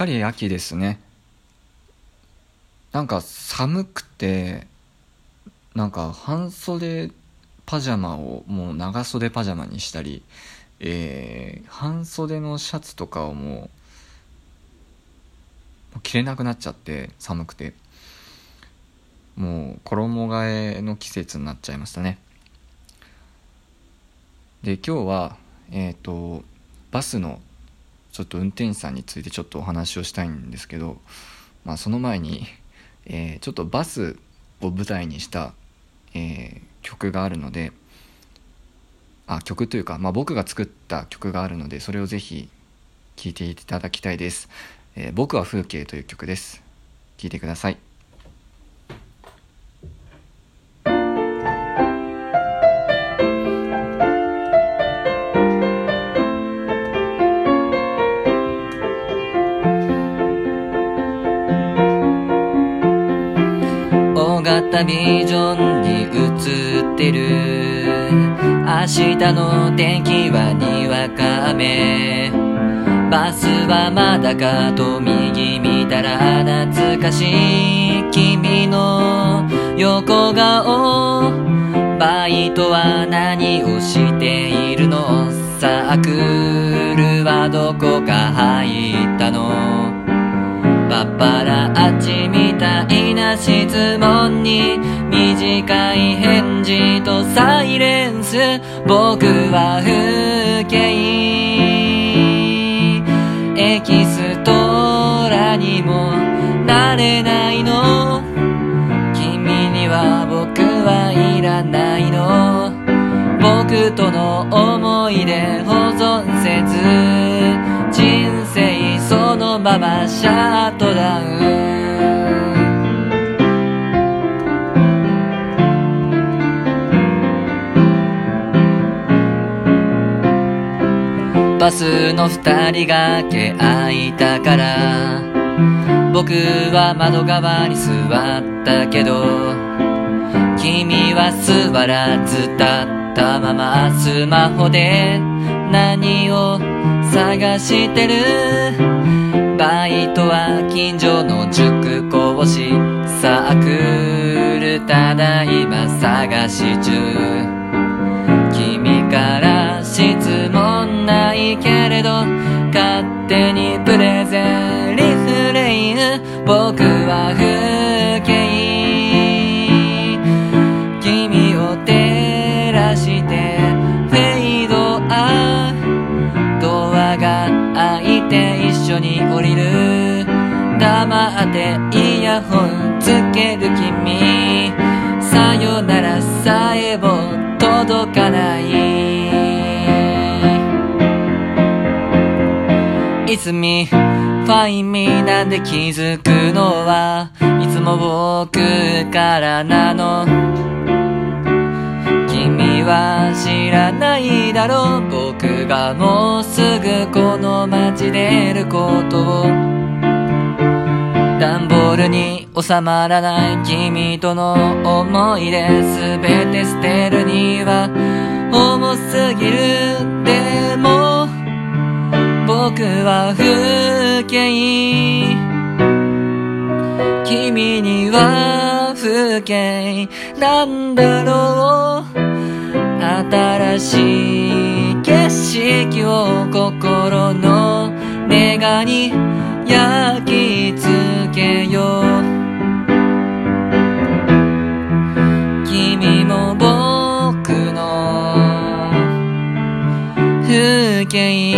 かり秋ですね。なんか寒くてなんか半袖パジャマをもう長袖パジャマにしたり、えー、半袖のシャツとかをもう着れなくなっちゃって寒くて。もう衣替えの季節になっちゃいましたね。で今日はえっ、ー、とバスのちょっと運転手さんについてちょっとお話をしたいんですけど、まあ、その前に、えー、ちょっとバスを舞台にした、えー、曲があるのであ曲というか、まあ、僕が作った曲があるのでそれをぜひ聴いていただきたいです「えー、僕は風景」という曲です。聴いてください。ってる。明日の天気はにわか雨。バスはまだかと右見たら懐かしい。君の横顔。バイトは何をしているの？サークルはどこか入ったの？パパラッチみたいな質問に短い返事とサイレンス。僕は風景。エキストラにもなれないの。君には僕はいらないの。僕との思い出保存せず。ままシャットダウンバスの二人がけ合いたから。僕は窓側に座ったけど君は座らず立ったままスマホで何を探してる？バイトは近所の塾講師サークルただいま探し中。君から質問ないけれど勝手にプレゼンリフレイン。僕は不て一緒に降りる。黙ってイヤホンつける君。さよならさえも届かない。いつみファインミーなんで気づくのはいつも僕からなの。君は知らないだろう。僕がもうすぐこの街出ることを段ボールに収まらない君との思い出全て捨てるには重すぎるでも僕は風景君には風景なんだろう。新しい色を心の願に焼き付けよう。君も僕の風景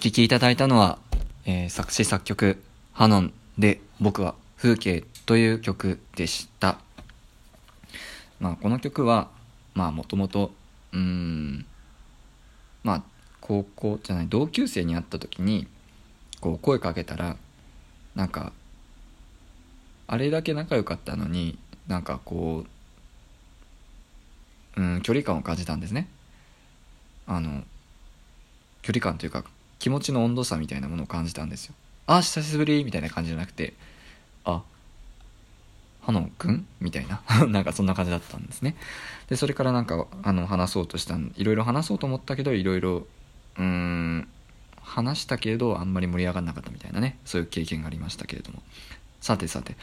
聴きいただいたのは、えー、作詞作曲、ハノンで僕は風景という曲でした。まあこの曲は、まあもともと、うん、まあ高校じゃない、同級生に会った時に、こう声かけたら、なんか、あれだけ仲良かったのになんかこううん距離感を感じたんですねあの距離感というか気持ちの温度差みたいなものを感じたんですよ。あ久しぶりみたいな感じじゃなくてあハノンくんみたいな なんかそんな感じだったんですね。でそれからなんかあの話そうとしたいろいろ話そうと思ったけどいろいろうーん話したけれどあんまり盛り上がらなかったみたいなね。そういう経験がありましたけれども。さてさて、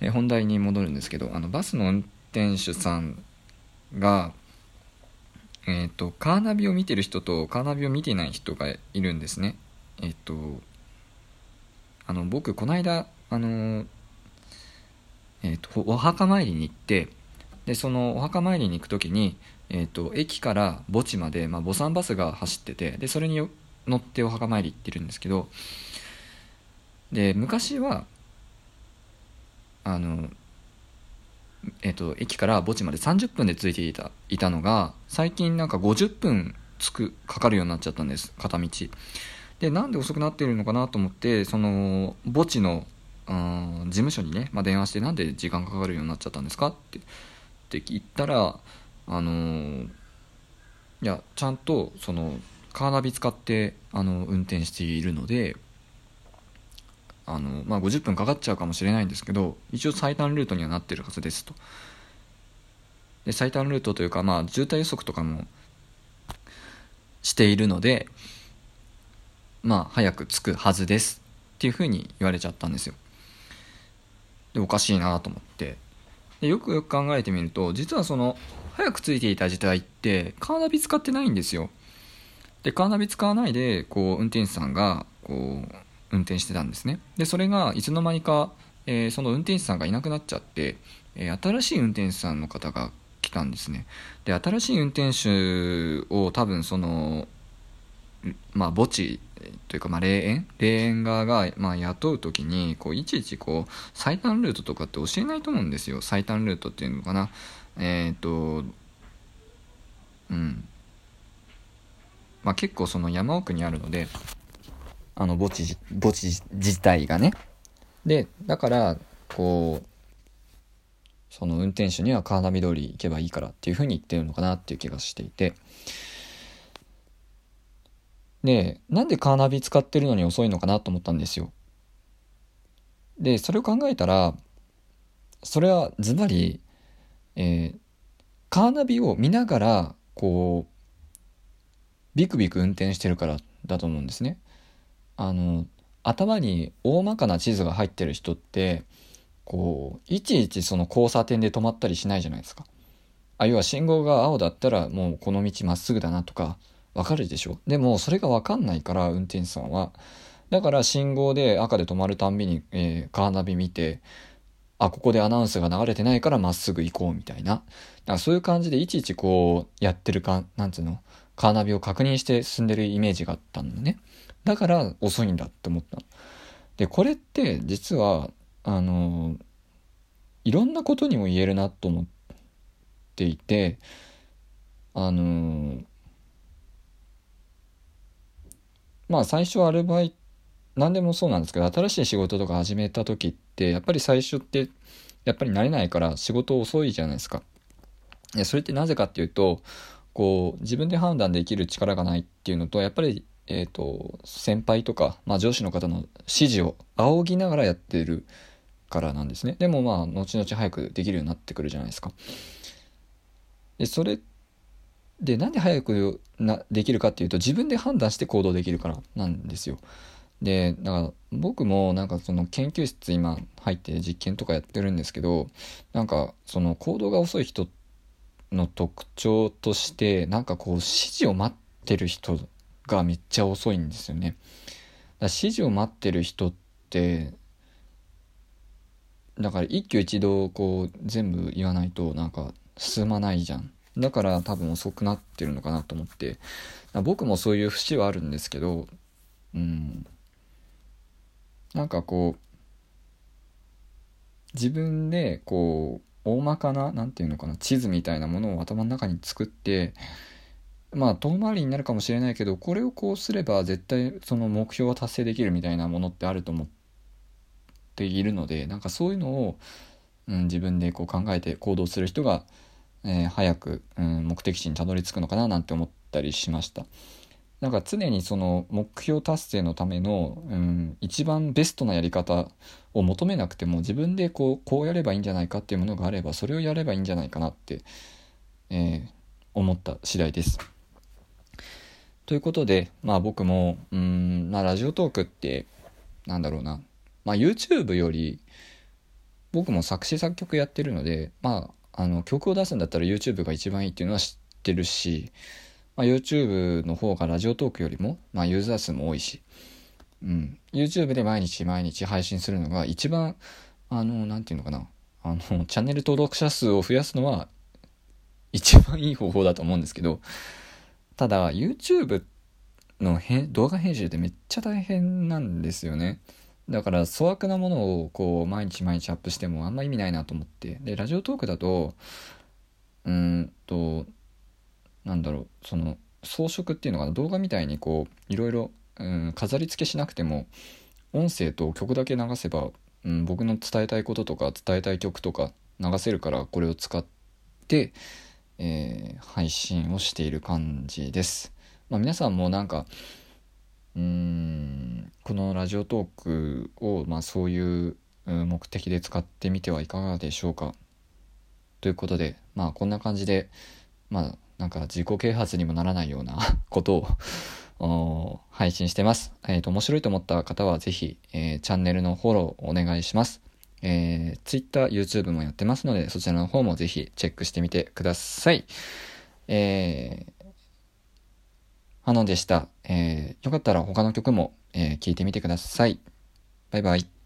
え本題に戻るんですけどあのバスの運転手さんがえっ、とカーナビを見てる人とカーナビを見てない人がいるんですね。えっ、とあの僕この間あのえーと、お墓参りに行ってでそのお墓参りに行く時に、えーと、駅から墓地まで、まあ、墓参バスが走っててでそれに乗ってお墓参り行ってるんですけどで昔はあの、えーと、駅から墓地まで30分で着いていたいたのが最近なんか50分つくかかるようになっちゃったんです片道。でなんで遅くなってるのかなと思ってその墓地の事務所にね、まあ、電話してなんで時間かかるようになっちゃったんですかってって言ったらあの、いやちゃんとそのカーナビ使ってあの運転しているのであの、まあ、50分かかっちゃうかもしれないんですけど一応最短ルートにはなってるはずですと。で最短ルートというか、まあ、渋滞予測とかもしているのでまあ早く着くはずですっていうふうに言われちゃったんですよ。でおかしいなと思って。でよくよく考えてみると実はその早くついていた時代ってカーナビ使ってないんですよ。でカーナビ使わないでこう運転手さんがこう運転してたんですね。でそれがいつの間にか、えー、その運転手さんがいなくなっちゃって、えー、新しい運転手さんの方が来たんですね。で新しい運転手を多分そのまあ墓地というか、まあ、霊園？霊園側が、まあ、雇う時にこういちいちこう最短ルートとかって教えないと思うんですよ。最短ルートっていうのかな。えっ、とうん。まあ結構その山奥にあるのであの墓地墓地自体がねでだからこうその運転手にはカーナビ通り行けばいいからっていうふうに言ってるのかなっていう気がしていてで、なんでカーナビ使ってるのに遅いのかなと思ったんですよ。で、それを考えたら、それはズバリ、えー、カーナビを見ながら、こう、ビクビク運転してるからだと思うんですね。あの、頭に大まかな地図が入ってる人って、こう、いちいちその交差点で止まったりしないじゃないですか。あ、要は信号が青だったらもうこの道まっすぐだなとか、わかるでしょ？でもそれがわかんないから運転手さんは。だから信号で赤で止まるたんびに、えー、カーナビ見てあここでアナウンスが流れてないからまっすぐ行こうみたいな。だからそういう感じでいちいちこうやってるかなんつうの？カーナビを確認して進んでるイメージがあったのね。だから遅いんだって思ったでこれって実はあのいろんなことにも言えるなと思っていてあのまあ最初アルバイト何でもそうなんですけど新しい仕事とか始めた時ってやっぱり最初ってやっぱり慣れないから仕事遅いじゃないですか。いやそれってなぜかっていうとこう自分で判断できる力がないっていうのとやっぱり、えーと、先輩とか、まあ、上司の方の指示を仰ぎながらやってるからなんですね。でもまあ後々早くできるようになってくるじゃないですか。でそれでなんで早くなできるかっていうと自分で判断して行動できるからなんですよ。でだから僕もなんかその研究室今入って実験とかやってるんですけどなんかその行動が遅い人の特徴としてなんかこう指示を待ってる人がめっちゃ遅いんですよね。だ指示を待ってる人ってだから一挙一動こう全部言わないとなんか進まないじゃん。だから多分遅くなってるのかなと思って僕もそういう節はあるんですけどうんなんかこう自分でこう大まかな何て言うのかな地図みたいなものを頭の中に作ってまあ遠回りになるかもしれないけどこれをこうすれば絶対その目標は達成できるみたいなものってあると思っているのでなんかそういうのを、うん、自分でこう考えて行動する人が、えー、早く、うん、目的地にたどり着くのかななんて思ったりしました。なんか常にその目標達成のための、うん、一番ベストなやり方を求めなくても自分でこうこうやればいいんじゃないかっていうものがあればそれをやればいいんじゃないかなって、えー、思った次第です。ということで、まあ僕も、うん、まあラジオトークって、なんだろうな、まあ YouTube より、僕も作詞作曲やってるので、まあ、あの曲を出すんだったら YouTube が一番いいっていうのは知ってるし、まあ、YouTube の方がラジオトークよりも、まあ、ユーザー数も多いし、うん、YouTube で毎日毎日配信するのが一番あの何て言うのかな。あのチャンネル登録者数を増やすのは一番いい方法だと思うんですけどただ YouTube の動画編集ってめっちゃ大変なんですよね。だから粗悪なものをこう毎日毎日アップしてもあんま意味ないなと思って。でラジオトークだとうんとなんだろうその装飾っていうのかな？動画みたいにこういろいろ、うん、飾り付けしなくても音声と曲だけ流せば、うん、僕の伝えたいこととか伝えたい曲とか流せるからこれを使って、えー、配信をしている感じです。まあ、皆さんもなんかうんこのラジオトークを、まあ、そういう目的で使ってみてはいかがでしょうかということでまあこんな感じでまあなんか自己啓発にもならないような ことを 配信してます。えっ、ー、と、面白いと思った方はぜひ、えー、チャンネルのフォローお願いします。えー、Twitter、YouTube もやってますので、そちらの方もぜひチェックしてみてください。えー、花でした。えー、よかったら他の曲も、えー、聞いてみてください。バイバイ。